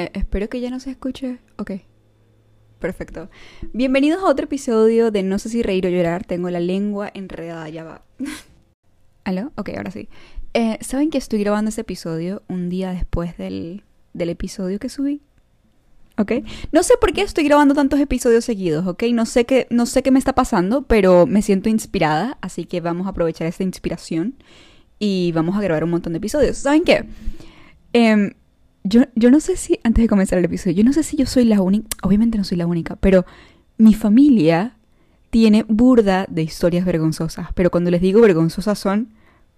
Eh, espero que ya no se escuche. Ok. Perfecto. Bienvenidos a otro episodio de No sé si reír o llorar. Tengo la lengua enredada, ya va. ¿Aló? Ok, ahora sí. Eh, ¿Saben que estoy grabando este episodio un día después del, del episodio que subí? ¿Ok? No sé por qué estoy grabando tantos episodios seguidos, ¿ok? No sé, qué, no sé qué me está pasando, pero me siento inspirada, así que vamos a aprovechar esta inspiración y vamos a grabar un montón de episodios. ¿Saben qué? Em, yo, yo no sé si, antes de comenzar el episodio, yo no sé si yo soy la única, obviamente no soy la única, pero mi familia tiene burda de historias vergonzosas, pero cuando les digo vergonzosas son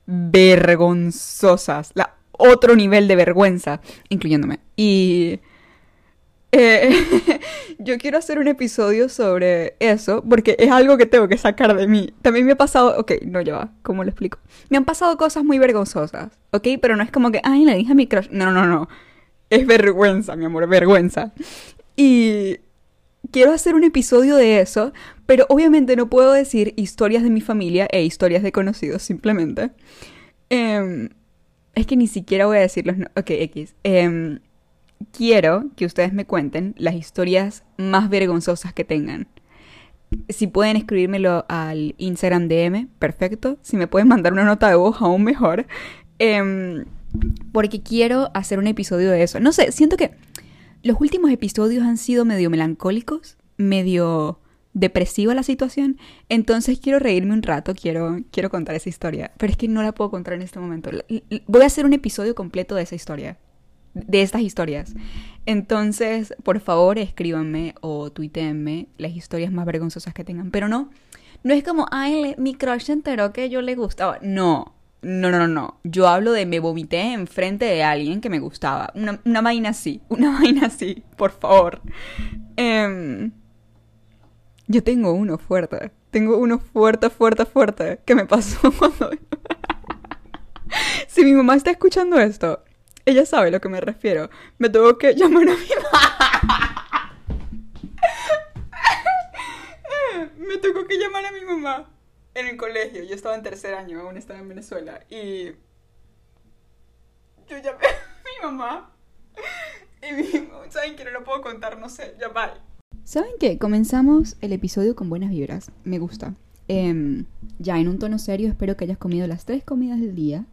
vergonzosas, la otro nivel de vergüenza, incluyéndome. Y eh, yo quiero hacer un episodio sobre eso porque es algo que tengo que sacar de mí. También me ha pasado, ok, no ya va, ¿cómo lo explico? Me han pasado cosas muy vergonzosas, ok, pero no es como que, ay, le dije a mi crush. No, no, no. Es vergüenza, mi amor, vergüenza. Y quiero hacer un episodio de eso, pero obviamente no puedo decir historias de mi familia e historias de conocidos, simplemente. Em, es que ni siquiera voy a decir los... ok, X. Em, quiero que ustedes me cuenten las historias más vergonzosas que tengan. Si pueden escribírmelo al Instagram DM, perfecto. Si me pueden mandar una nota de voz, aún mejor. Em, porque quiero hacer un episodio de eso. No sé, siento que los últimos episodios han sido medio melancólicos, medio depresiva la situación, entonces quiero reírme un rato, quiero, quiero contar esa historia, pero es que no la puedo contar en este momento. Voy a hacer un episodio completo de esa historia, de estas historias. Entonces, por favor, escríbanme o tuíteenme las historias más vergonzosas que tengan, pero no, no es como, ay, mi crush se enteró que yo le gustaba. No, no, no, no, no. Yo hablo de me vomité enfrente de alguien que me gustaba. Una, una vaina así, una vaina así, por favor. Em, yo tengo uno fuerte. Tengo uno fuerte, fuerte, fuerte. que me pasó cuando... si mi mamá está escuchando esto, ella sabe a lo que me refiero. Me tengo que llamar a mi mamá. me tengo que llamar a mi mamá en el colegio. Yo estaba en tercer año, aún estaba en Venezuela. Y yo llamé a mi mamá. Y mi, ¿saben que no lo puedo contar? No sé, ya bye. ¿Saben qué? Comenzamos el episodio con buenas vibras. Me gusta. Em, ya en un tono serio, espero que hayas comido las tres comidas del día.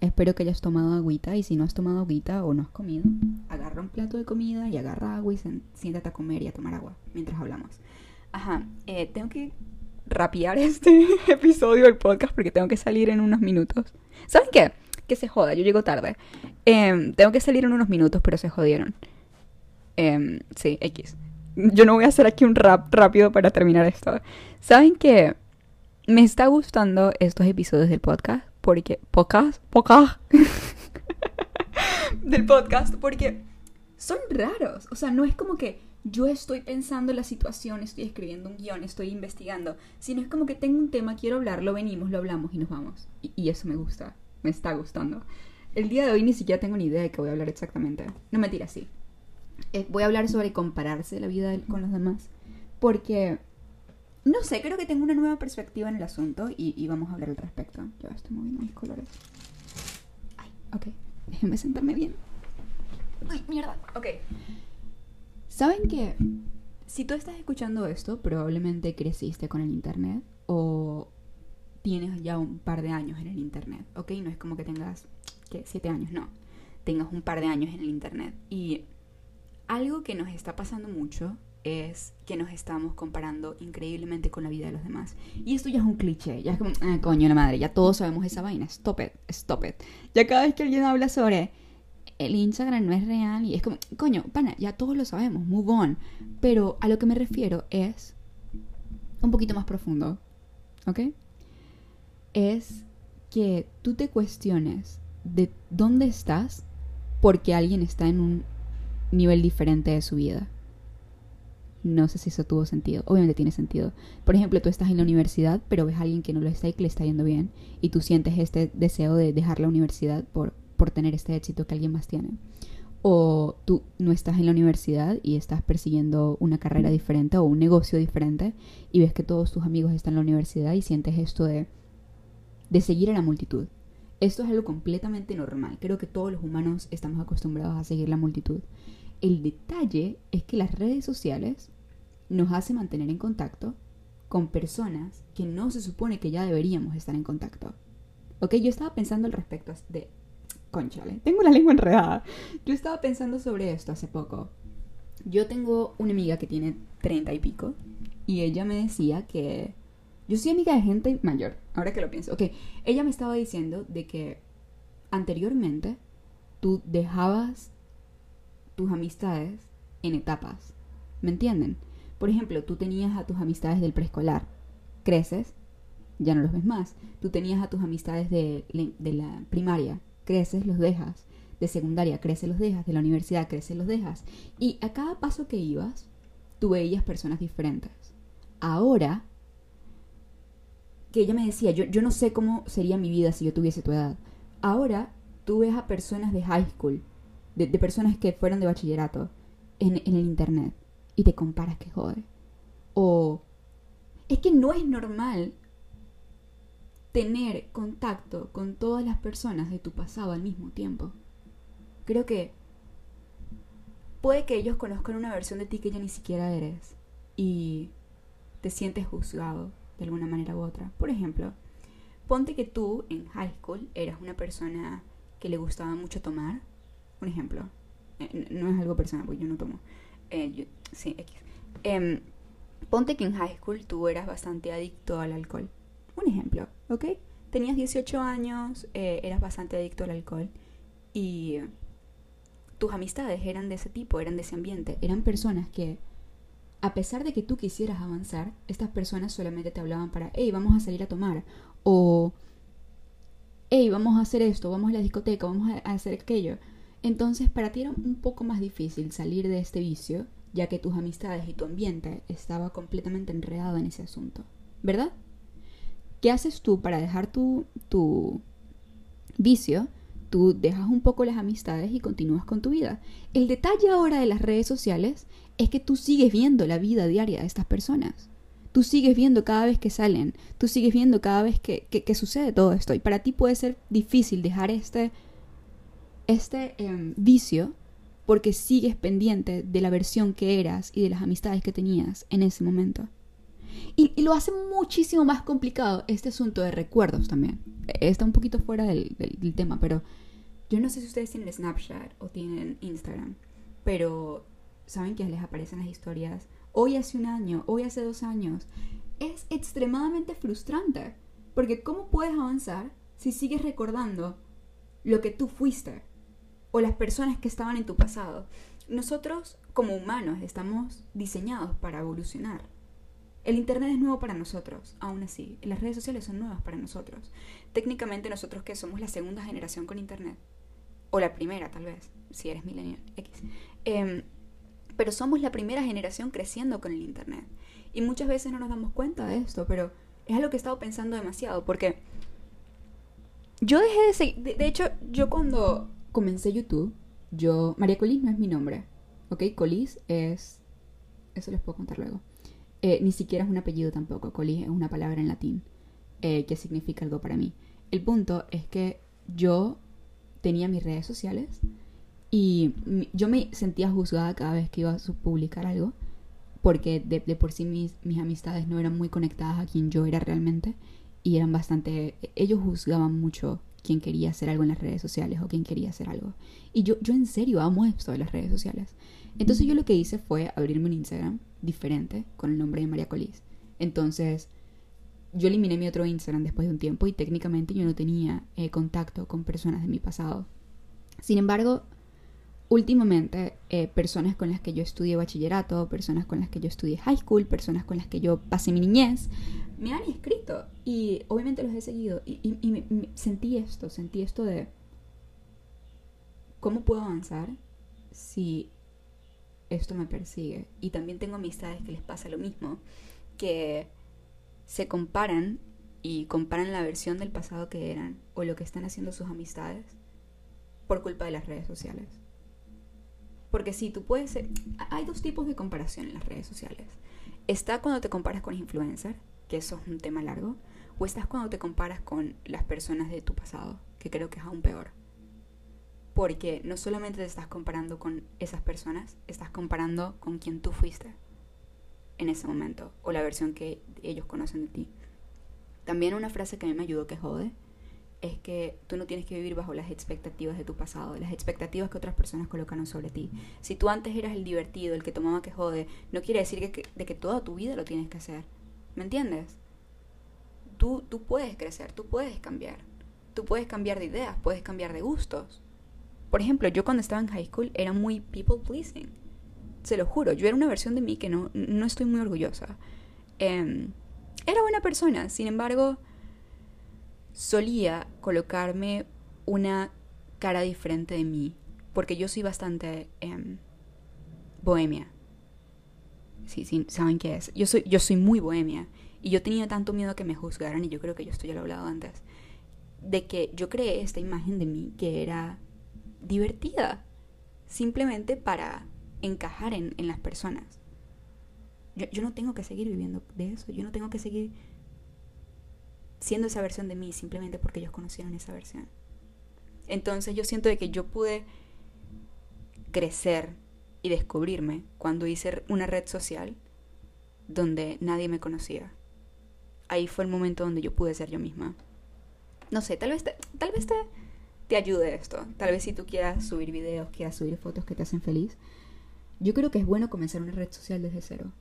Espero que hayas tomado agüita y si no has tomado agüita o no has comido, agarra un plato de comida y agarra agua y siéntate a comer y a tomar agua mientras hablamos. Ajá, eh, tengo que rapear este episodio del podcast porque tengo que salir en unos minutos. ¿Saben qué? Que se joda, yo llego tarde. Em, tengo que salir en unos minutos, pero se jodieron. Em, sí, X. Yo no voy a hacer aquí un rap rápido para terminar esto. ¿Saben qué? Me está gustando estos episodios del podcast porque... ¿Podcast? ¿Podcast? del podcast porque son raros. O sea, no es como que yo estoy pensando en la situación, estoy escribiendo un guion, estoy investigando, sino es como que tengo un tema, quiero hablarlo, venimos, lo hablamos y nos vamos. Y, eso me gusta, me está gustando. El día de hoy ni siquiera tengo ni idea de qué voy a hablar exactamente. No me tira así. Eh, voy a hablar sobre compararse la vida con los demás. Porque, no sé, creo que tengo una nueva perspectiva en el asunto y, vamos a hablar al respecto. Yo estoy moviendo mis colores. Ay, ok. Déjenme sentarme bien. Ay, mierda. Ok. ¿Saben que si tú estás escuchando esto, probablemente creciste con el Internet o tienes ya un par de años en el Internet, ¿ok? No es como que tengas, ¿qué? Siete años, no. Tengas un par de años en el Internet. Y algo que nos está pasando mucho es que nos estamos comparando increíblemente con la vida de los demás. Y esto ya es un cliché, ya es como, ah, coño la madre, ya todos sabemos esa vaina, stop it, stop it. Ya cada vez que alguien habla sobre el Instagram no es real y es como, coño, pana, ya todos lo sabemos, move on. Pero a lo que me refiero es un poquito más profundo, ¿ok? Es que tú te cuestiones de dónde estás porque alguien está en un nivel diferente de su vida. No sé si eso tuvo sentido. Obviamente tiene sentido. Por ejemplo, tú estás en la universidad, pero ves a alguien que no lo está y que le está yendo bien, y tú sientes este deseo de dejar la universidad por por tener este éxito que alguien más tiene. O tú no estás en la universidad y estás persiguiendo una carrera diferente o un negocio diferente y ves que todos tus amigos están en la universidad y sientes esto de, de seguir a la multitud. Esto es algo completamente normal. Creo que todos los humanos estamos acostumbrados a seguir la multitud. El detalle es que las redes sociales nos hacen mantener en contacto con personas que no se supone que ya deberíamos estar en contacto. Ok, yo estaba pensando al respecto de... Conchale, tengo la lengua enredada. Yo estaba pensando sobre esto hace poco. Yo tengo una amiga que tiene treinta y pico y ella me decía que... Yo soy amiga de gente mayor, ahora que lo pienso. Ok, ella me estaba diciendo de que anteriormente tú dejabas tus amistades en etapas. ¿Me entienden? Por ejemplo, tú tenías a tus amistades del preescolar, creces, ya no los ves más. Tú tenías a tus amistades de, la primaria, creces, los dejas. De secundaria, creces, los dejas. De la universidad, creces, los dejas. Y a cada paso que ibas, tú veías personas diferentes. Ahora, que ella me decía, yo, yo no sé cómo sería mi vida si yo tuviese tu edad. Ahora, tú ves a personas de high school, de, personas que fueron de bachillerato, en, en el internet y te comparas que jode. O es que no es normal tener contacto con todas las personas de tu pasado al mismo tiempo. Creo que puede que ellos conozcan una versión de ti que ya ni siquiera eres y te sientes juzgado de alguna manera u otra. Por ejemplo, ponte que tú en high school eras una persona que le gustaba mucho tomar. Un ejemplo. Eh, no es algo personal, porque yo no tomo. Eh, sí, X. Em, ponte que en high school tú eras bastante adicto al alcohol. Un ejemplo, ¿ok? Tenías 18 años, eh, eras bastante adicto al alcohol y tus amistades eran de ese tipo, eran de ese ambiente, eran personas que, a pesar de que tú quisieras avanzar, estas personas solamente te hablaban para, hey, vamos a salir a tomar, o, hey, vamos a hacer esto, vamos a la discoteca, vamos a hacer aquello. Entonces para ti era un poco más difícil salir de este vicio, ya que tus amistades y tu ambiente estaba completamente enredado en ese asunto, ¿verdad? ¿Qué haces tú para dejar tu, vicio? Tú dejas un poco las amistades y continúas con tu vida. El detalle ahora de las redes sociales es que tú sigues viendo la vida diaria de estas personas. Tú sigues viendo cada vez que salen, tú sigues viendo cada vez que, que, sucede todo esto. Y para ti puede ser difícil dejar este este em, vicio porque sigues pendiente de la versión que eras y de las amistades que tenías en ese momento. Y, lo hace muchísimo más complicado este asunto de recuerdos también. Está un poquito fuera del, del, tema, pero yo no sé si ustedes tienen Snapchat o tienen Instagram, pero saben que les aparecen las historias hoy hace un año, hoy hace dos años. Es extremadamente frustrante, porque ¿cómo puedes avanzar si sigues recordando lo que tú fuiste? o las personas que estaban en tu pasado. Nosotros, como humanos, estamos diseñados para evolucionar. El Internet es nuevo para nosotros, aún así. Las redes sociales son nuevas para nosotros. Técnicamente nosotros que somos la segunda generación con Internet, o la primera tal vez, si eres millennial X. Em, pero somos la primera generación creciendo con el Internet. Y muchas veces no nos damos cuenta de esto, pero es algo que he estado pensando demasiado, porque yo dejé de seguir, de hecho, yo cuando comencé YouTube, yo... María Colis no es mi nombre, ¿ok? Colis es... Eso les puedo contar luego. Eh, ni siquiera es un apellido tampoco. Colis es una palabra en latín eh, que significa algo para mí. El punto es que yo tenía mis redes sociales y yo me sentía juzgada cada vez que iba a publicar algo porque de, por sí mis, mis, amistades no eran muy conectadas a quien yo era realmente y eran bastante... Ellos juzgaban mucho quién quería hacer algo en las redes sociales o quién quería hacer algo. Y yo, yo en serio amo esto de las redes sociales. Entonces yo lo que hice fue abrirme un Instagram diferente con el nombre de María Colis. Entonces yo eliminé mi otro Instagram después de un tiempo y técnicamente yo no tenía eh, contacto con personas de mi pasado. Sin embargo, últimamente eh, personas con las que yo estudié bachillerato, personas con las que yo estudié high school, personas con las que yo pasé mi niñez, me han escrito y obviamente los he seguido y, sentí esto, sentí esto de cómo puedo avanzar si esto me persigue. Y también tengo amistades que les pasa lo mismo, que se comparan y comparan la versión del pasado que eran o lo que están haciendo sus amistades por culpa de las redes sociales. Porque si tú puedes ser... Hay dos tipos de comparación en las redes sociales. Está cuando te comparas con influencers, que eso es un tema largo, o estás cuando te comparas con las personas de tu pasado, que creo que es aún peor. Porque no solamente te estás comparando con esas personas, estás comparando con quien tú fuiste en ese momento o la versión que ellos conocen de ti. También una frase que a mí me ayudó que jode es que tú no tienes que vivir bajo las expectativas de tu pasado, las expectativas que otras personas colocan sobre ti. Si tú antes eras el divertido, el que tomaba que jode, no quiere decir que, de que toda tu vida lo tienes que hacer. ¿Me entiendes? Tú, tú puedes crecer, tú puedes cambiar. Tú puedes cambiar de ideas, puedes cambiar de gustos. Por ejemplo, yo cuando estaba en high school era muy people pleasing. Se lo juro, yo era una versión de mí que no, no estoy muy orgullosa. Em, era buena persona, sin embargo, solía colocarme una cara diferente de mí, porque yo soy bastante em, bohemia. Sí, sí, ¿saben qué es? Yo soy, yo soy muy bohemia. Y yo tenía tanto miedo que me juzgaran, y yo creo que yo esto ya lo he hablado antes, de que yo creé esta imagen de mí que era divertida, simplemente para encajar en, en las personas. Yo, yo no tengo que seguir viviendo de eso, yo no tengo que seguir siendo esa versión de mí simplemente porque ellos conocieron esa versión. Entonces yo siento de que yo pude crecer y descubrirme cuando hice una red social donde nadie me conocía. Ahí fue el momento donde yo pude ser yo misma. No sé, tal vez tal vez te, te ayude esto. Tal vez si tú quieras subir videos, quieras subir fotos que te hacen feliz. Yo creo que es bueno comenzar una red social desde cero.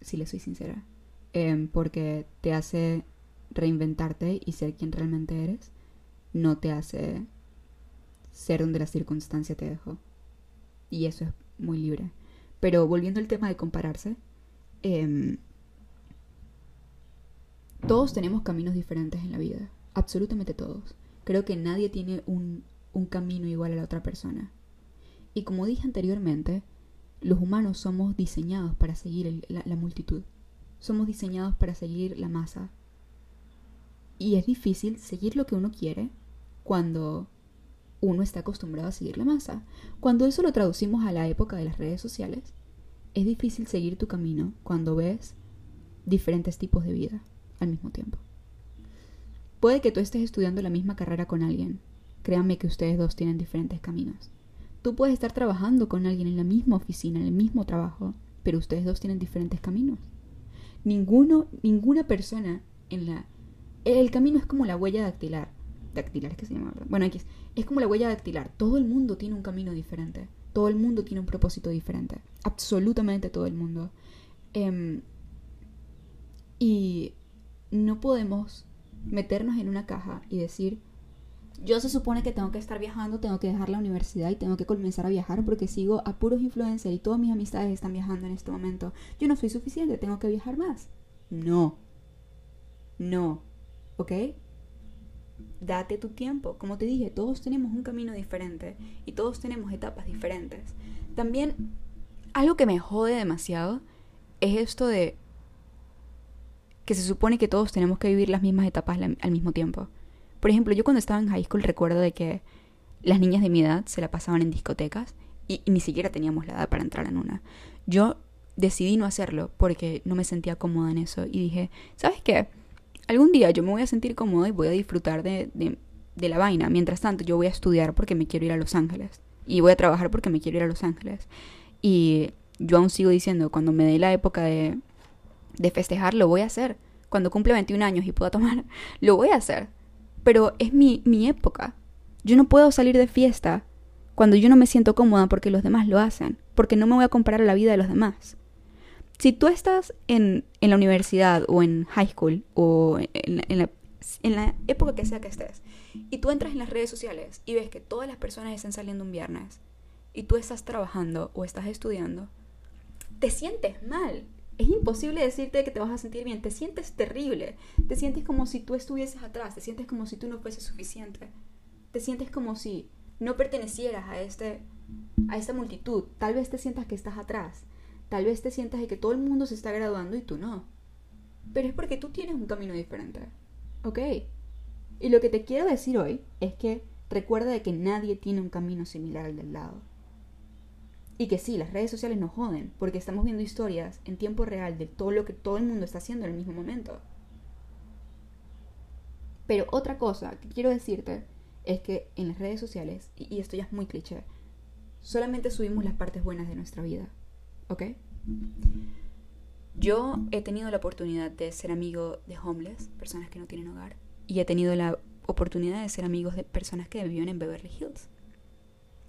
Si le soy sincera. Em, porque te hace reinventarte y ser quien realmente eres no te hace ser donde la circunstancia te dejó. Y eso es muy libre. Pero volviendo al tema de compararse, em, todos tenemos caminos diferentes en la vida. Absolutamente todos. Creo que nadie tiene un, camino igual a la otra persona. Y como dije anteriormente, los humanos somos diseñados para seguir la multitud. Somos diseñados para seguir la masa, y es difícil seguir lo que uno quiere cuando uno está acostumbrado a seguir la masa. Cuando eso lo traducimos a la época de las redes sociales, es difícil seguir tu camino cuando ves diferentes tipos de vida al mismo tiempo. Puede que tú estés estudiando la misma carrera con alguien. Créanme que ustedes dos tienen diferentes caminos. Tú puedes estar trabajando con alguien en la misma oficina, en el mismo trabajo, pero ustedes dos tienen diferentes caminos. Ninguno, ninguna persona en la el camino es como la huella dactilar. Dactilar es que se llama, Bueno, aquí es, como la huella dactilar. Todo el mundo tiene un camino diferente. Todo el mundo tiene un propósito diferente. Absolutamente todo el mundo. Em, y no podemos meternos en una caja y decir, yo se supone que tengo que estar viajando, tengo que dejar la universidad y tengo que comenzar a viajar porque sigo a puros influencers y todas mis amistades están viajando en este momento. Yo no soy suficiente, tengo que viajar más. No. No. ¿ok? Date tu tiempo. Como te dije, todos tenemos un camino diferente y todos tenemos etapas diferentes. También algo que me jode demasiado es esto de que se supone que todos tenemos que vivir las mismas etapas al mismo tiempo. Por ejemplo, yo cuando estaba en high school recuerdo de que las niñas de mi edad se la pasaban en discotecas y, ni siquiera teníamos la edad para entrar en una. Yo decidí no hacerlo porque no me sentía cómoda en eso y dije, ¿sabes qué? algún día yo me voy a sentir cómoda y voy a disfrutar de, de, la vaina. Mientras tanto, yo voy a estudiar porque me quiero ir a Los Ángeles. Y voy a trabajar porque me quiero ir a Los Ángeles. Y yo aún sigo diciendo, cuando me dé la época de, de festejar, lo voy a hacer. Cuando cumple 21 años y pueda tomar, lo voy a hacer. Pero es mi, mi época. Yo no puedo salir de fiesta cuando yo no me siento cómoda porque los demás lo hacen. Porque no me voy a comparar a la vida de los demás. Si tú estás en, la universidad o en high school o en, la, en la época que sea que estés y tú entras en las redes sociales y ves que todas las personas están saliendo un viernes y tú estás trabajando o estás estudiando, te sientes mal. Es imposible decirte que te vas a sentir bien, te sientes terrible, te sientes como si tú estuvieses atrás, te sientes como si tú no fueses suficiente, te sientes como si no pertenecieras a, este, a esta multitud, tal vez te sientas que estás atrás, Tal vez te sientas de que todo el mundo se está graduando y tú no. Pero es porque tú tienes un camino diferente. ¿Ok? Y lo que te quiero decir hoy es que recuerda de que nadie tiene un camino similar al del lado. Y que sí, las redes sociales nos joden, porque estamos viendo historias en tiempo real de todo lo que todo el mundo está haciendo en el mismo momento. Pero otra cosa que quiero decirte es que en las redes sociales, y, y esto ya es muy cliché, solamente subimos las partes buenas de nuestra vida, ¿ok? Yo he tenido la oportunidad de ser amigo de homeless, personas que no tienen hogar, y he tenido la oportunidad de ser amigos de personas que viven en Beverly Hills,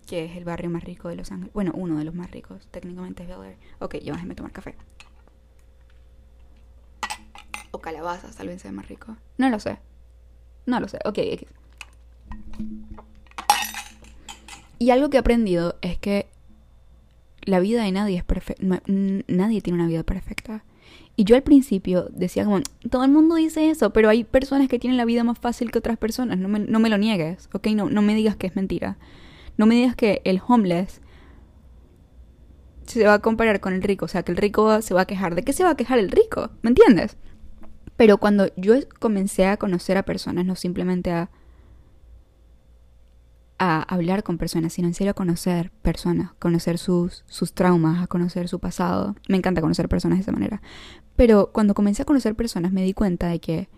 que es el barrio más rico de Los Ángeles. Bueno, uno de los más ricos, técnicamente es Bel Air. Ok, tomar café. O calabazas, tal vez sea más rico. No lo sé. No lo sé. Ok, X. Y algo que he aprendido es que la vida de nadie es perfecta. Nadie tiene una vida perfecta. Y yo al principio decía como, todo el mundo dice eso, pero hay personas que tienen la vida más fácil que otras personas. No me, no me lo niegues, ¿ok? No, no me digas que es mentira. No me digas que el homeless se va a comparar con el rico. O sea, que el rico se va a quejar. ¿De qué se va a quejar el rico? ¿Me entiendes? Pero cuando yo comencé a conocer a personas, no simplemente a a hablar con personas, sino en serio a conocer personas, conocer sus, sus traumas, a conocer su pasado. Me encanta conocer personas de esa manera. Pero cuando comencé a conocer personas me di cuenta de que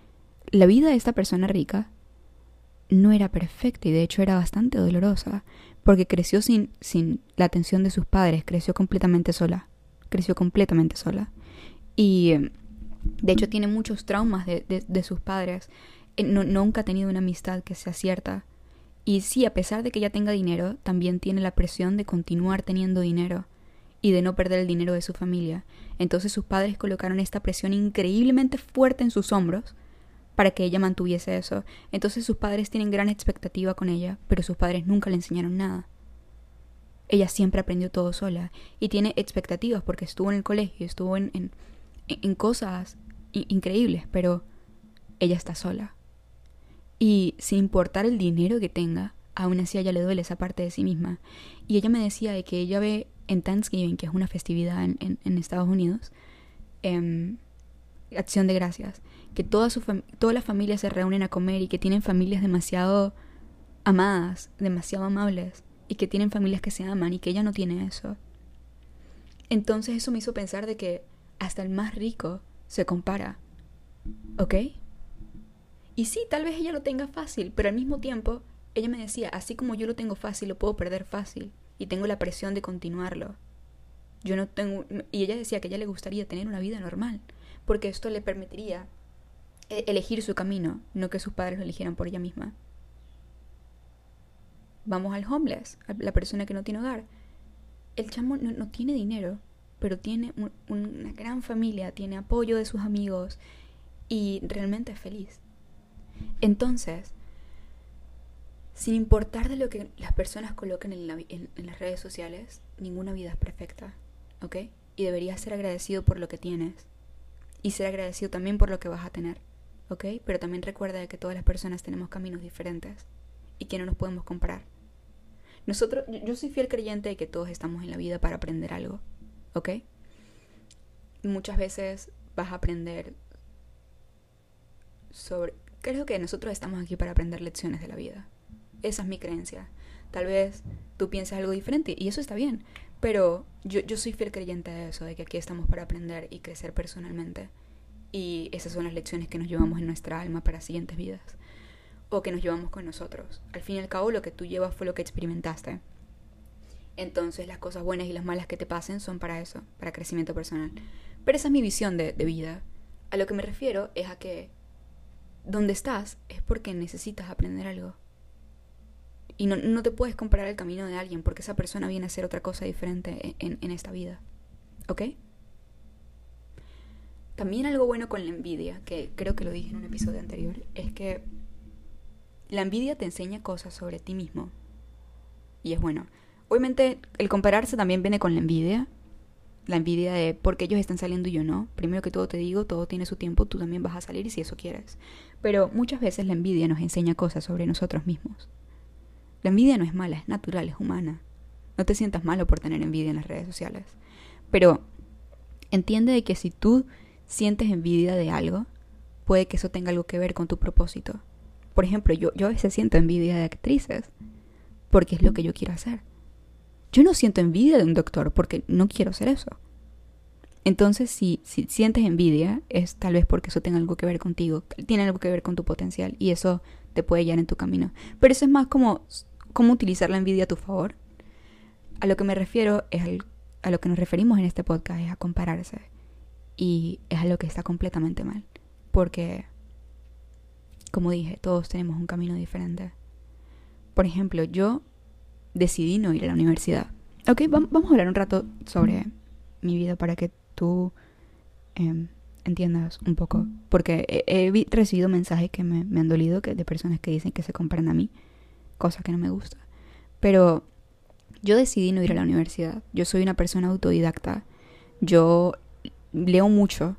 la vida de esta persona rica no era perfecta y de hecho era bastante dolorosa, porque creció sin, sin la atención de sus padres, creció completamente sola, creció completamente sola. Y de hecho tiene muchos traumas de, de, sus padres, eh, no, nunca ha tenido una amistad que sea cierta y sí, a pesar de que ella tenga dinero, también tiene la presión de continuar teniendo dinero y de no perder el dinero de su familia. Entonces sus padres colocaron esta presión increíblemente fuerte en sus hombros para que ella mantuviese eso. Entonces sus padres tienen gran expectativa con ella, pero sus padres nunca le enseñaron nada. Ella siempre aprendió todo sola y tiene expectativas porque estuvo en el colegio, estuvo en, en, cosas increíbles, pero ella está sola. Y sin importar el dinero que tenga, aún así a ella le duele esa parte de sí misma. Y ella me decía de que ella ve en Thanksgiving, que es una festividad en, en, Estados Unidos, em, acción de gracias, que toda su todas las familias se reúnen a comer y que tienen familias demasiado amadas, demasiado amables, y que tienen familias que se aman y que ella no tiene eso. Entonces eso me hizo pensar de que hasta el más rico se compara. ¿Ok? Y sí, tal vez ella lo tenga fácil, pero al mismo tiempo ella me decía, así como yo lo tengo fácil, lo puedo perder fácil y tengo la presión de continuarlo. Yo no tengo y ella decía que ella le gustaría tener una vida normal, porque esto le permitiría elegir su camino, no que sus padres lo eligieran por ella misma. Vamos al homeless, a la persona que no tiene hogar. El chamo no, tiene dinero, pero tiene una gran familia, tiene apoyo de sus amigos y realmente es feliz. Entonces, sin importar de lo que las personas coloquen en, las redes sociales, ninguna vida es perfecta, ¿ok? Y deberías ser agradecido por lo que tienes y ser agradecido también por lo que vas a tener, ¿ok? Pero también recuerda que todas las personas tenemos caminos diferentes y que no nos podemos comparar. Nosotros, yo soy fiel creyente de que todos estamos en la vida para aprender algo, ¿ok? Muchas veces vas a aprender sobre Creo que nosotros estamos aquí para aprender lecciones de la vida. Esa es mi creencia. Tal vez tú pienses algo diferente y eso está bien, pero yo, yo soy fiel creyente de eso, de que aquí estamos para aprender y crecer personalmente. Y esas son las lecciones que nos llevamos en nuestra alma para siguientes vidas. O que nos llevamos con nosotros. Al fin y al cabo, lo que tú llevas fue lo que experimentaste. Entonces, las cosas buenas y las malas que te pasen son para eso, para crecimiento personal. Pero esa es mi visión de, de vida. A lo que me refiero es a que donde estás es porque necesitas aprender algo. Y no, te puedes comparar el camino de alguien porque esa persona viene a hacer otra cosa diferente en, en esta vida. ¿Ok? También algo bueno con la envidia, que creo que lo dije en un episodio anterior, es que la envidia te enseña cosas sobre ti mismo. Y es bueno. Obviamente el compararse también viene con la envidia, la envidia de por qué ellos están saliendo y yo no. Primero que todo te digo, todo tiene su tiempo, tú también vas a salir si eso quieres. Pero muchas veces la envidia nos enseña cosas sobre nosotros mismos. La envidia no es mala, es natural, es humana. No te sientas malo por tener envidia en las redes sociales. Pero entiende de que si tú sientes envidia de algo, puede que eso tenga algo que ver con tu propósito. Por ejemplo, yo, yo a veces siento envidia de actrices, porque es lo que yo quiero hacer. Yo no siento envidia de un doctor porque no quiero ser eso. Entonces, si, si sientes envidia, es tal vez porque eso tenga algo que ver contigo, tiene algo que ver con tu potencial y eso te puede guiar en tu camino. Pero eso es más como cómo utilizar la envidia a tu favor. A lo que me refiero es a lo que nos referimos en este podcast, es a compararse. Y es a lo que está completamente mal. Porque, como dije, todos tenemos un camino diferente. Por ejemplo, yo decidí no ir a la universidad. Ok, vamos a hablar un rato sobre mi vida para que tú em, entiendas un poco. Porque he, recibido mensajes que me, han dolido que, de personas que dicen que se comparan a mí, cosa que no me gusta. Pero yo decidí no ir a la universidad. Yo soy una persona autodidacta. Yo leo mucho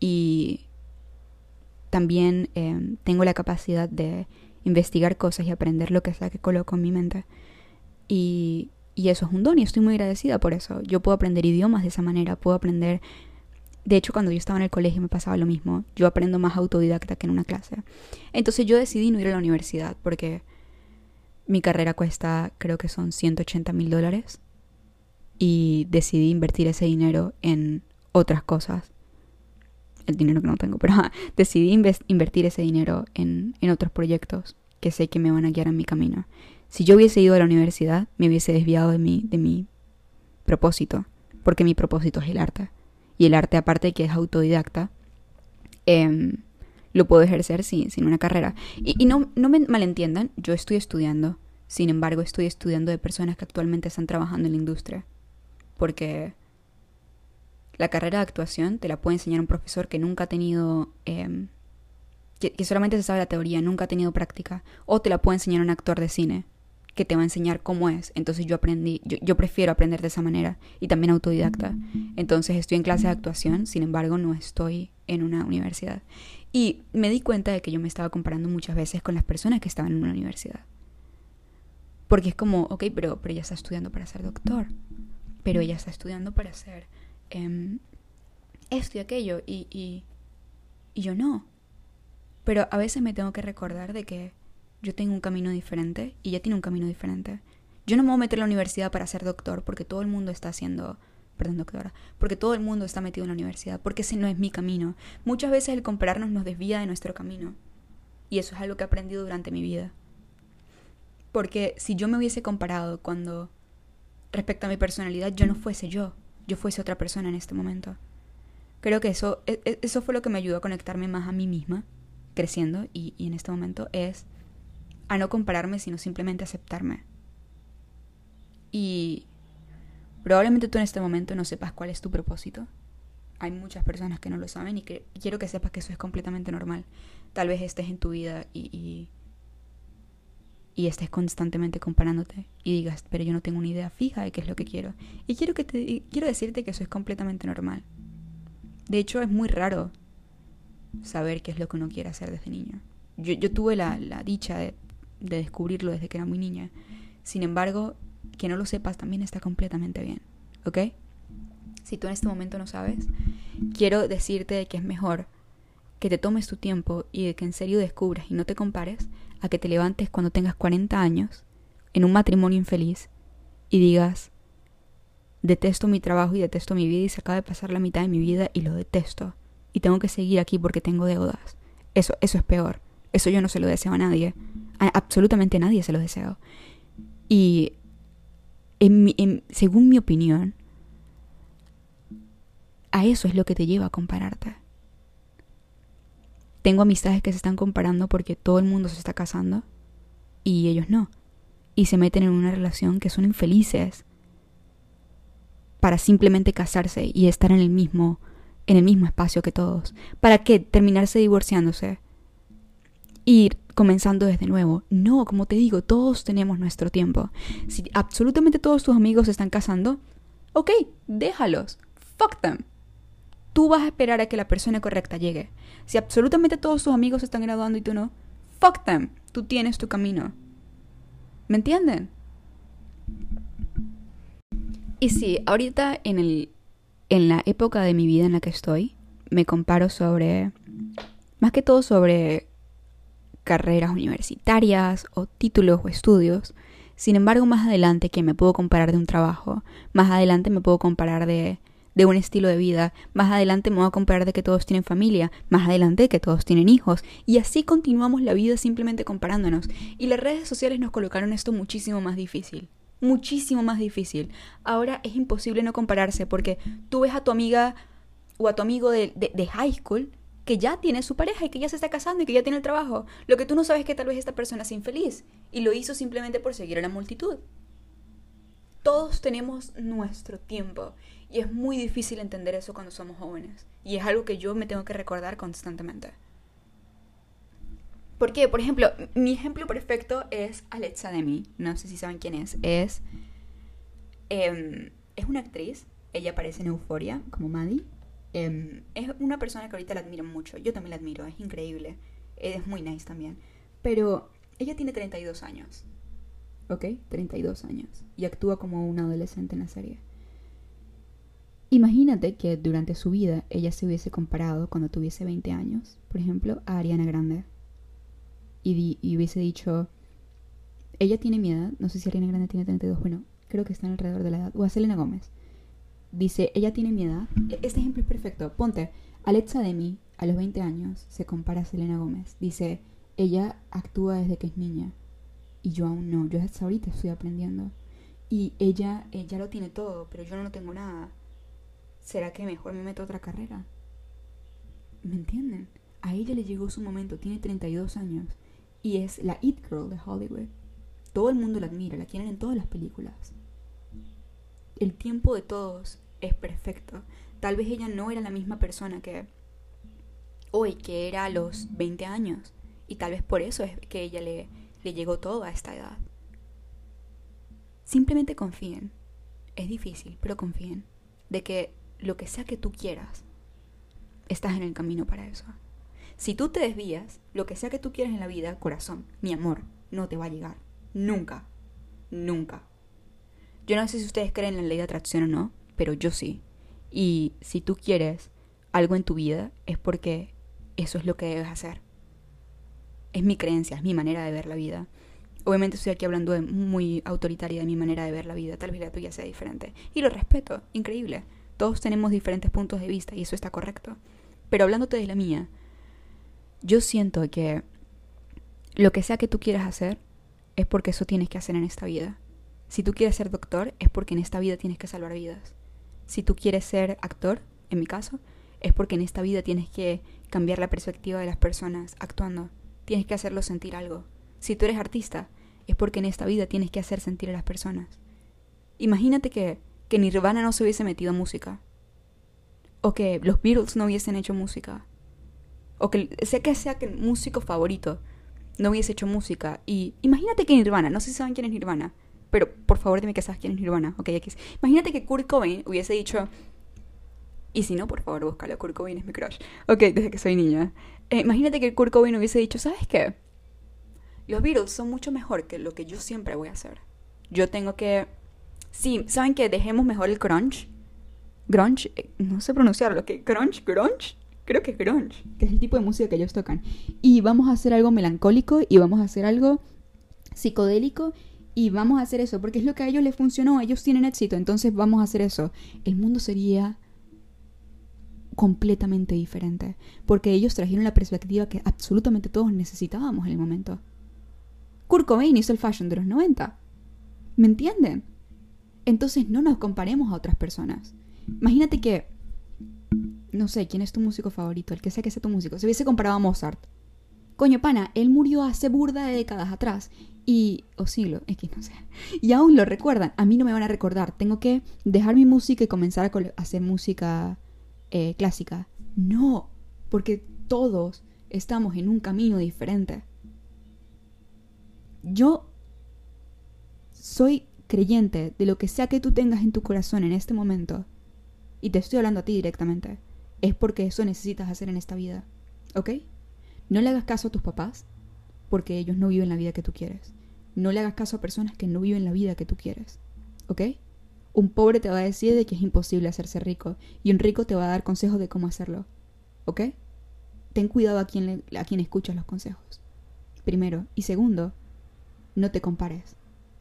y también em, tengo la capacidad de investigar cosas y aprender lo que sea que coloco en mi mente. Y, y eso es un don y estoy muy agradecida por eso. Yo puedo aprender idiomas de esa manera, puedo aprender... De hecho, cuando yo estaba en el colegio me pasaba lo mismo. Yo aprendo más autodidacta que en una clase. Entonces yo decidí no ir a la universidad porque mi carrera cuesta, creo que son 180 mil dólares. Y decidí invertir ese dinero en otras cosas. El dinero que no tengo, pero decidí invertir ese dinero en, en otros proyectos que sé que me van a guiar en mi camino. Si yo hubiese ido a la universidad, me hubiese desviado de mi, de mi propósito, porque mi propósito es el arte. Y el arte, aparte que es autodidacta, em, lo puedo ejercer sin, sin una carrera. Y, y, no, no me malentiendan, yo estoy estudiando, sin embargo, estoy estudiando de personas que actualmente están trabajando en la industria. Porque la carrera de actuación te la puede enseñar un profesor que nunca ha tenido em, que, solamente se sabe la teoría, nunca ha tenido práctica, o te la puede enseñar un actor de cine que te va a enseñar cómo es. Entonces yo aprendí, yo, prefiero aprender de esa manera y también autodidacta. Entonces estoy en clase de actuación, sin embargo no estoy en una universidad. Y me di cuenta de que yo me estaba comparando muchas veces con las personas que estaban en una universidad. Porque es como, ok, pero, pero ella está estudiando para ser doctor, pero ella está estudiando para ser em, esto y aquello, y, y, yo no. Pero a veces me tengo que recordar de que yo tengo un camino diferente y ella tiene un camino diferente. Yo no me voy a meter en la universidad para ser doctor porque todo el mundo está haciendo, perdón doctora, porque todo el mundo está metido en la universidad, porque ese no es mi camino. Muchas veces el compararnos nos desvía de nuestro camino. Y eso es algo que he aprendido durante mi vida. Porque si yo me hubiese comparado cuando, respecto a mi personalidad, yo no fuese yo, yo fuese otra persona en este momento. Creo que eso, e, e, eso fue lo que me ayudó a conectarme más a mí misma creciendo y, en este momento es a no compararme, sino simplemente aceptarme. Y probablemente tú en este momento no sepas cuál es tu propósito. Hay muchas personas que no lo saben y que quiero que sepas que eso es completamente normal. Tal vez estés en tu vida y, y, y estés constantemente comparándote y digas, pero yo no tengo una idea fija de qué es lo que quiero. Y quiero, que quiero decirte que eso es completamente normal. De hecho, es muy raro saber qué es lo que uno quiere hacer desde niño. Yo, yo tuve la, la dicha de, de, descubrirlo desde que era muy niña. Sin embargo, que no lo sepas también está completamente bien, ¿ok? Si tú en este momento no sabes, quiero decirte que es mejor que te tomes tu tiempo y de que en serio descubras y no te compares a que te levantes cuando tengas 40 años en un matrimonio infeliz y digas, detesto mi trabajo y detesto mi vida y se acaba de pasar la mitad de mi vida y lo detesto y tengo que seguir aquí porque tengo deudas. Eso, eso es peor. Eso yo no se lo deseo a nadie. Absolutamente nadie se lo deseo. Y en según mi opinión, a eso es lo que te lleva a compararte. Tengo amistades que se están comparando porque todo el mundo se está casando y ellos no. Y se meten en una relación que son infelices para simplemente casarse y estar en el mismo en el mismo espacio que todos. ¿Para qué? Terminarse divorciándose. Ir comenzando desde nuevo. No, como te digo, todos tenemos nuestro tiempo. Si absolutamente todos tus amigos se están casando, ok, déjalos. Fuck them. Tú vas a esperar a que la persona correcta llegue. Si absolutamente todos tus amigos están graduando y tú no, fuck them. Tú tienes tu camino. ¿Me entienden? Y sí, ahorita en el en la época de mi vida en la que estoy, me comparo sobre, más que todo sobre carreras universitarias o títulos o estudios. Sin embargo, más adelante que me puedo comparar de un trabajo, más adelante me puedo comparar de, de un estilo de vida, más adelante me voy a comparar de que todos tienen familia, más adelante de que todos tienen hijos, y así continuamos la vida simplemente comparándonos. Y las redes sociales nos colocaron esto muchísimo más difícil. Muchísimo más difícil. Ahora es imposible no compararse porque tú ves a tu amiga o a tu amigo de, de high school que ya tiene su pareja y que ya se está casando y que ya tiene el trabajo. Lo que tú no sabes es que tal vez esta persona es infeliz y lo hizo simplemente por seguir a la multitud. Todos tenemos nuestro tiempo y es muy difícil entender eso cuando somos jóvenes. Y es algo que yo me tengo que recordar constantemente. Porque, por ejemplo, mi ejemplo perfecto es Alexa Demi. No sé si saben quién es. Es, em, es una actriz. Ella aparece en Euforia como Maddie. Em, es una persona que ahorita la admiro mucho. Yo también la admiro, es increíble. Es muy nice también. Pero ella tiene 32 años. ¿Ok? 32 años. Y actúa como una adolescente en la serie. Imagínate que durante su vida ella se hubiese comparado cuando tuviese 20 años, por ejemplo, a Ariana Grande. Y, y, hubiese dicho, ella tiene mi edad, no sé si Ariana Grande tiene 32, bueno, creo que está alrededor de la edad, o a Selena Gómez dice, ella tiene mi edad. E-, este ejemplo es perfecto. Ponte, Alexa Demi, a los 20 años, se compara a Selena Gómez. Dice, ella actúa desde que es niña. Y yo aún no, yo hasta ahorita estoy aprendiendo. Y ella, ella lo tiene todo, pero yo no tengo nada. ¿Será que mejor me meto a otra carrera? ¿Me entienden? A ella le llegó su momento, tiene 32 años. Y es la It Girl de Hollywood. Todo el mundo la admira, la quieren en todas las películas el tiempo de todos es perfecto. Tal vez ella no era la misma persona que hoy, que era a los 20 años. Y tal vez por eso es que ella le, le llegó todo a esta edad. Simplemente confíen. Es difícil, pero confíen. De que lo que sea que tú quieras, estás en el camino para eso. Si tú te desvías, lo que sea que tú quieras en la vida, corazón, mi amor, no te va a llegar. Nunca. Nunca. Yo no sé si ustedes creen en la ley de atracción o no, pero yo sí. Y si tú quieres algo en tu vida, es porque eso es lo que debes hacer. Es mi creencia, es mi manera de ver la vida. Obviamente estoy aquí hablando de muy autoritaria de mi manera de ver la vida, tal vez la tuya sea diferente. Y lo respeto, increíble. Todos tenemos diferentes puntos de vista y eso está correcto. Pero hablándote de la mía, yo siento que lo que sea que tú quieras hacer es porque eso tienes que hacer en esta vida. Si tú quieres ser doctor, es porque en esta vida tienes que salvar vidas. Si tú quieres ser actor, en mi caso, es porque en esta vida tienes que cambiar la perspectiva de las personas actuando. Tienes que hacerlos sentir algo. Si tú eres artista, es porque en esta vida tienes que hacer sentir a las personas. Imagínate que, que Nirvana no se hubiese metido música. O que los Beatles no hubiesen hecho música. O que sea que sea que el músico favorito no hubiese hecho música. Y imagínate que Nirvana, no sé si saben quién es Nirvana, pero por favor dime que sabes quién es Nirvana. Ok, X. Imagínate que Kurt Cobain hubiese dicho. Y si no, por favor, búscalo. Kurt Cobain es mi crush. Ok, desde que soy niña. Eh, imagínate que Kurt Cobain hubiese dicho: ¿Sabes qué? Los Beatles son mucho mejor que lo que yo siempre voy a hacer. Yo tengo que. Sí, ¿saben qué? Dejemos mejor el crunch. Grunge, eh, no sé pronunciarlo, ¿qué? ¿Crunch? ¿Grunge? Creo que es grunge, que es el tipo de música que ellos tocan. Y vamos a hacer algo melancólico y vamos a hacer algo psicodélico y vamos a hacer eso, porque es lo que a ellos les funcionó, ellos tienen éxito, entonces vamos a hacer eso. El mundo sería completamente diferente, porque ellos trajeron la perspectiva que absolutamente todos necesitábamos en el momento. Kurt Cobain hizo el fashion de los 90. ¿Me entienden? Entonces no nos comparemos a otras personas. Imagínate que, no sé, ¿quién es tu músico favorito? El que sea que sea tu músico. Se hubiese comparado a Mozart. Coño, pana, él murió hace burda de décadas atrás y, o siglo, X, no sé. Y aún lo recuerdan. A mí no me van a recordar. Tengo que dejar mi música y comenzar a hacer música eh, clásica. No, porque todos estamos en un camino diferente. Yo soy creyente de lo que sea que tú tengas en tu corazón en este momento, y te estoy hablando a ti directamente, es porque eso necesitas hacer en esta vida. ¿Ok? No le hagas caso a tus papás, porque ellos no viven la vida que tú quieres. No le hagas caso a personas que no viven la vida que tú quieres. ¿Ok? Un pobre te va a decir de que es imposible hacerse rico y un rico te va a dar consejos de cómo hacerlo. ¿Ok? Ten cuidado a quien, a quien escuchas los consejos. Primero. Y segundo, no te compares,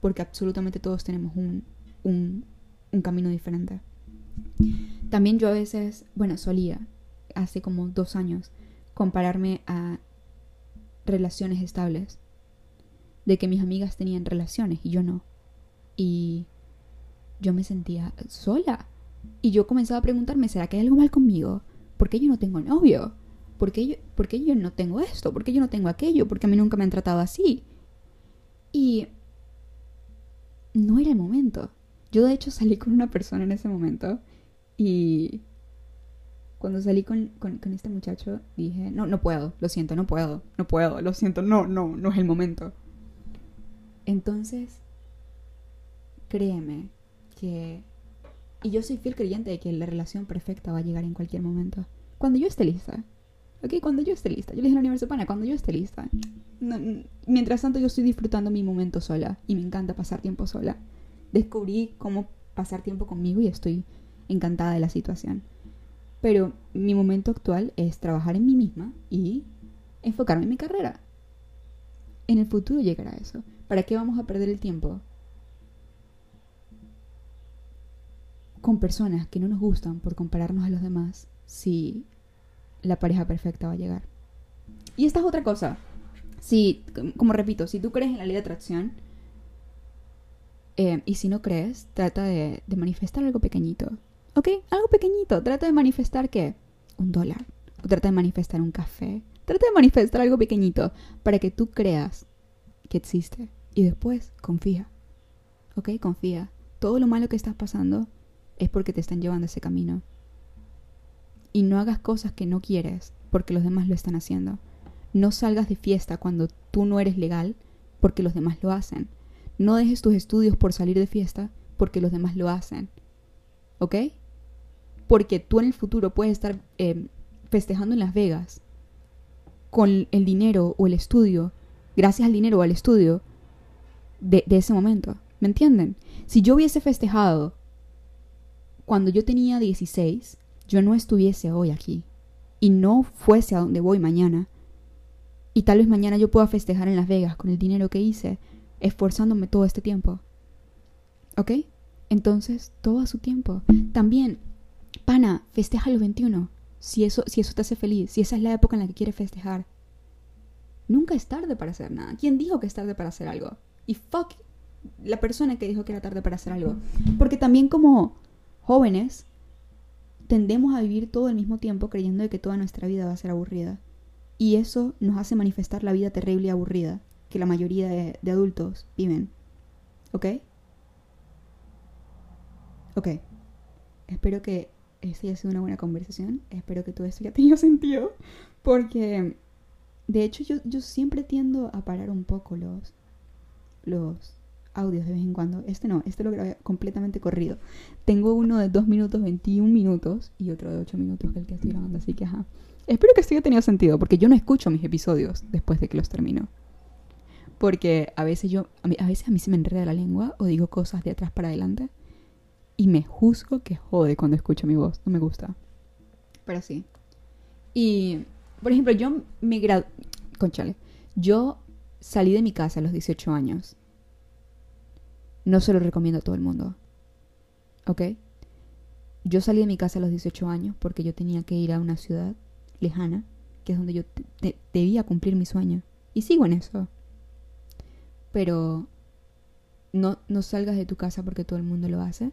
porque absolutamente todos tenemos un, un, camino diferente. También yo a veces, bueno, solía, hace como dos años, compararme a relaciones estables. De que mis amigas tenían relaciones y yo no. Y yo me sentía sola. Y yo comenzaba a preguntarme, ¿será que hay algo mal conmigo? ¿Por qué yo no tengo novio? ¿Por qué yo, por qué yo no tengo esto? ¿Por qué yo no tengo aquello? ¿Por qué a mí nunca me han tratado así? Y no era el momento. Yo de hecho salí con una persona en ese momento y cuando salí con, con, este muchacho dije, no, no puedo, lo siento, no puedo, no puedo, lo siento, no, no, no es el momento. Entonces, créeme que... Y yo soy fiel creyente de que la relación perfecta va a llegar en cualquier momento. Cuando yo esté lista. ¿Ok? Cuando yo esté lista. Yo le dije a la universo pana, cuando yo esté lista. mientras tanto yo estoy disfrutando mi momento sola. Y me encanta pasar tiempo sola. Descubrí cómo pasar tiempo conmigo y estoy encantada de la situación. Pero mi momento actual es trabajar en mí misma y enfocarme en mi carrera. En el futuro llegará eso. ¿Para qué vamos a perder el tiempo? Con personas que no nos gustan por compararnos a los demás si la pareja perfecta va a llegar. Y esta es otra cosa. Si, como repito, si tú crees en la ley de atracción, eh, y si no crees, trata de manifestar algo pequeñito. ¿Ok? Algo pequeñito. Trata de manifestar qué? Un dólar. O trata de manifestar un café. Trata de manifestar algo pequeñito para que tú creas que existe. Y después confía. ¿Ok? Confía. Todo lo malo que estás pasando es porque te están llevando ese camino. Y no hagas cosas que no quieres porque los demás lo están haciendo. No salgas de fiesta cuando tú no eres legal porque los demás lo hacen. No dejes tus estudios por salir de fiesta porque los demás lo hacen. ¿Ok? porque tú en el futuro puedes estar em, festejando en Las Vegas con el dinero o el estudio, gracias al dinero o al estudio de, de ese momento. ¿Me entienden? Si yo hubiese festejado cuando yo tenía 16, yo no estuviese hoy aquí y no fuese a donde voy mañana. Y tal vez mañana yo pueda festejar en Las Vegas con el dinero que hice, esforzándome todo este tiempo. ¿Ok? Entonces, todo su tiempo. También Pana, festeja los 21. Si eso, si eso te hace feliz, si esa es la época en la que quieres festejar. Nunca es tarde para hacer nada. ¿Quién dijo que es tarde para hacer algo? Y fuck la persona que dijo que era tarde para hacer algo. Porque también como jóvenes tendemos a vivir todo el mismo tiempo creyendo de que toda nuestra vida va a ser aburrida. Y eso nos hace manifestar la vida terrible y aburrida que la mayoría de, de adultos viven. ¿Ok? Ok. Espero que esta haya sido una buena conversación. Espero que todo esto haya tenido sentido. Porque, de hecho, yo, yo siempre tiendo a parar un poco los, los audios de vez en cuando. Este no, este lo grabé completamente corrido. Tengo uno de 2 minutos 21 minutos y otro de 8 minutos que el que estoy grabando. Así que, ajá. Espero que esto haya tenido sentido porque yo no escucho mis episodios después de que los termino. Porque a veces yo, a, veces a mí se me enreda la lengua o digo cosas de atrás para adelante y me juzgo que jode cuando escucho mi voz. No me gusta. Pero sí. Y, por ejemplo, yo me gradué. Conchale. Yo salí de mi casa a los 18 años. No se lo recomiendo a todo el mundo. ¿Ok? Yo salí de mi casa a los 18 años porque yo tenía que ir a una ciudad lejana, que es donde yo debía cumplir mi sueño. Y sigo en eso. Pero no, no salgas de tu casa porque todo el mundo lo hace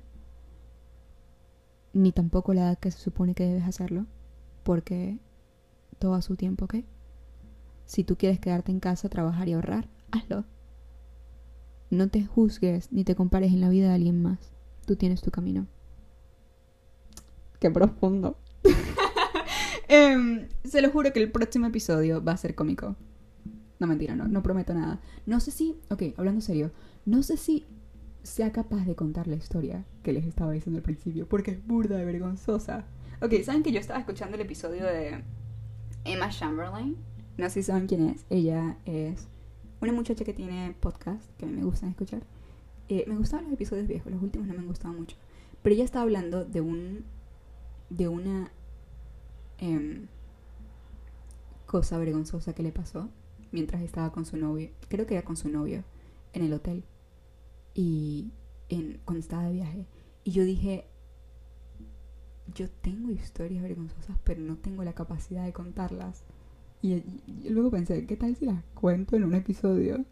ni tampoco la edad que se supone que debes hacerlo, porque todo a su tiempo, ¿ok? Si tú quieres quedarte en casa, trabajar y ahorrar, hazlo. No te juzgues ni te compares en la vida de alguien más. Tú tienes tu camino. Qué profundo. Em, se lo juro que el próximo episodio va a ser cómico. No mentira, no, no prometo nada. No sé si, ok, hablando serio, no sé si sea capaz de contar la historia que les estaba diciendo al principio, porque es burda de vergonzosa. Ok, ¿saben que yo estaba escuchando el episodio de Emma Chamberlain? No sé si saben quién es. Ella es una muchacha que tiene podcast que a mí me gustan escuchar. Eh, me gustaban los episodios viejos, los últimos no me han gustado mucho. Pero ella estaba hablando de un. de una. Em, cosa vergonzosa que le pasó mientras estaba con su novio. Creo que era con su novio en el hotel y en, cuando estaba de viaje. Y yo dije, yo tengo historias vergonzosas, pero no tengo la capacidad de contarlas. Y, y luego pensé, ¿qué tal si las cuento en un episodio?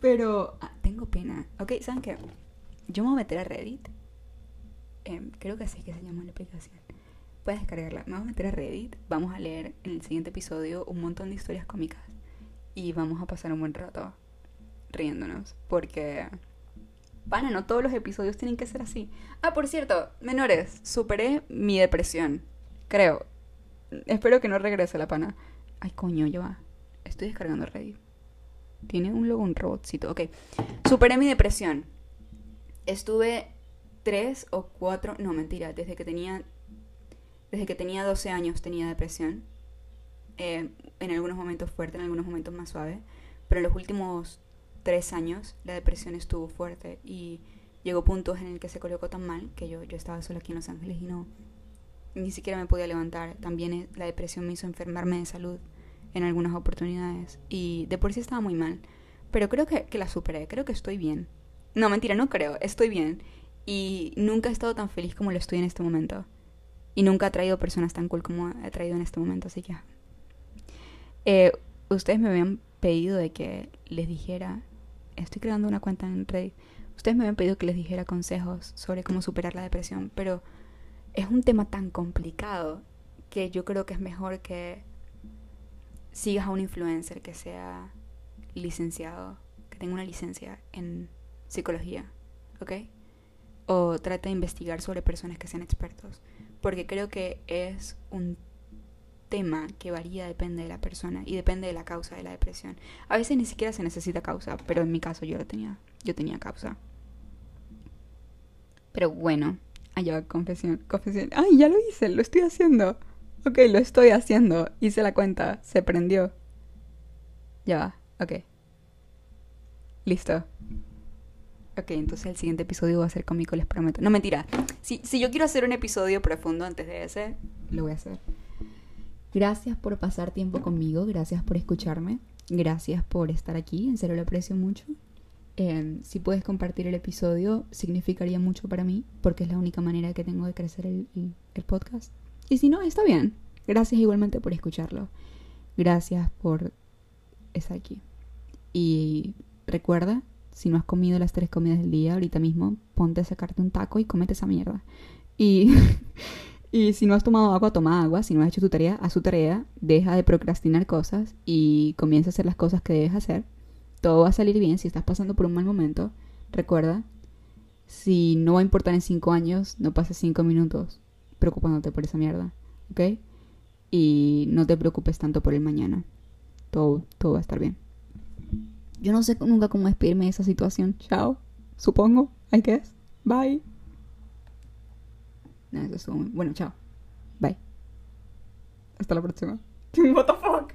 Pero ah, tengo pena. Ok, ¿saben qué? Yo me voy a meter a Reddit. Em, creo que así es que se llama la aplicación. Puedes descargarla. Me voy a meter a Reddit. Vamos a leer en el siguiente episodio un montón de historias cómicas. Y vamos a pasar un buen rato riéndonos. Porque... Pana, no todos los episodios tienen que ser así. Ah, por cierto, menores, superé mi depresión. Creo. Espero que no regrese la pana. Ay, coño, yo. Estoy descargando Reddit. Tiene un logo, un robotcito. Ok. Superé mi depresión. Estuve tres o cuatro. No, mentira. Desde que tenía. Desde que tenía 12 años tenía depresión. Eh, en algunos momentos fuerte, en algunos momentos más suave. Pero en los últimos tres años la depresión estuvo fuerte y llegó puntos en el que se colocó tan mal que yo, yo estaba sola aquí en Los Ángeles y no, ni siquiera me podía levantar. También eh, la depresión me hizo enfermarme de salud en algunas oportunidades y de por sí estaba muy mal. Pero creo que, que la superé, creo que estoy bien. No, mentira, no creo, estoy bien. Y nunca he estado tan feliz como lo estoy en este momento. Y nunca he traído personas tan cool como he traído en este momento, así que... Eh, ustedes me habían pedido de que les dijera estoy creando una cuenta en Reddit. Ustedes me habían pedido que les dijera consejos sobre cómo superar la depresión, pero es un tema tan complicado que yo creo que es mejor que sigas a un influencer que sea licenciado, que tenga una licencia en psicología, ¿ok? O trate de investigar sobre personas que sean expertos, porque creo que es un tema que varía depende de la persona y depende de la causa de la depresión. A veces ni siquiera se necesita causa, pero en mi caso yo lo tenía, yo tenía causa. Pero bueno, allá confesión, confesión. Ay, ya lo hice, lo estoy haciendo. Ok, lo estoy haciendo. Hice la cuenta, se prendió. Ya va, ok. Listo. Ok, entonces el siguiente episodio va a ser cómico, les prometo. No, mentira. Si, si yo quiero hacer un episodio profundo antes de ese, lo voy a hacer. Gracias por pasar tiempo conmigo, gracias por escucharme, gracias por estar aquí, en serio lo aprecio mucho. Em, si puedes compartir el episodio, significaría mucho para mí, porque es la única manera que tengo de crecer el, el podcast. Y si no, está bien. Gracias igualmente por escucharlo. Gracias por estar aquí. Y recuerda, si no has comido las tres comidas del día ahorita mismo, ponte a sacarte un taco y comete esa mierda. Y Y si no has tomado agua, toma agua. Si no has hecho tu tarea, haz tu tarea. Deja de procrastinar cosas y comienza a hacer las cosas que debes hacer. Todo va a salir bien. Si estás pasando por un mal momento, recuerda, si no va a importar en cinco años, no pases cinco minutos preocupándote por esa mierda. ¿Ok? Y no te preocupes tanto por el mañana. Todo, todo va a estar bien. Yo no sé nunca cómo despedirme de esa situación. Chao. Supongo. I guess. Bye. Nada, eso. Bueno, chao. Bye. Hasta la próxima. What the fuck?